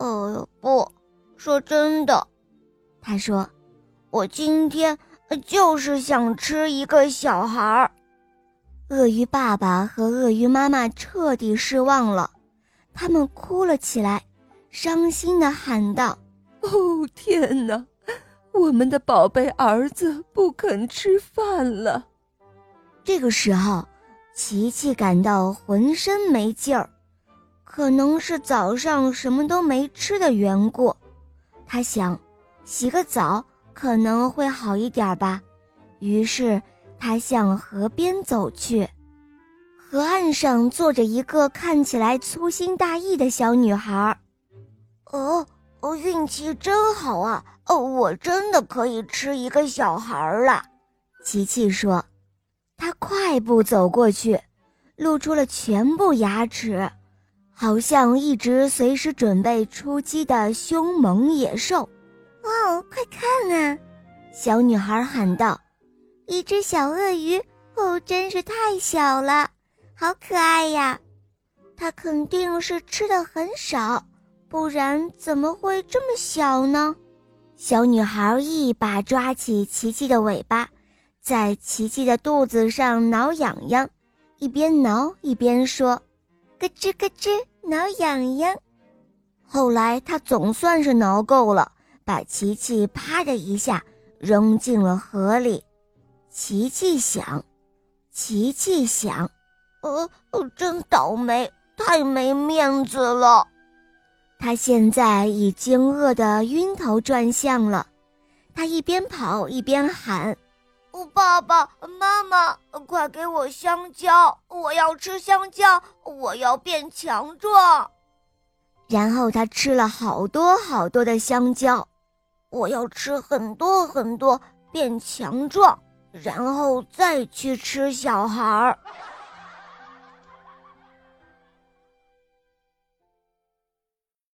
呃，不说真的，他说，我今天就是想吃一个小孩儿。鳄鱼爸爸和鳄鱼妈妈彻底失望了，他们哭了起来，伤心的喊道：“哦，天哪！我们的宝贝儿子不肯吃饭了。”这个时候，琪琪感到浑身没劲儿。可能是早上什么都没吃的缘故，他想洗个澡可能会好一点吧。于是他向河边走去，河岸上坐着一个看起来粗心大意的小女孩。哦，哦，运气真好啊！哦，我真的可以吃一个小孩了。琪琪说，他快步走过去，露出了全部牙齿。好像一直随时准备出击的凶猛野兽，哦，快看啊！小女孩喊道：“一只小鳄鱼，哦，真是太小了，好可爱呀！它肯定是吃的很少，不然怎么会这么小呢？”小女孩一把抓起琪琪的尾巴，在琪琪的肚子上挠痒痒，一边挠一边说：“咯吱咯吱。”挠痒痒，后来他总算是挠够了，把琪琪啪的一下扔进了河里。琪琪想，琪琪想，呃，真倒霉，太没面子了。他现在已经饿得晕头转向了，他一边跑一边喊：“爸爸妈妈，快给我香蕉！我要吃香蕉，我要变强壮。然后他吃了好多好多的香蕉，我要吃很多很多，变强壮，然后再去吃小孩儿。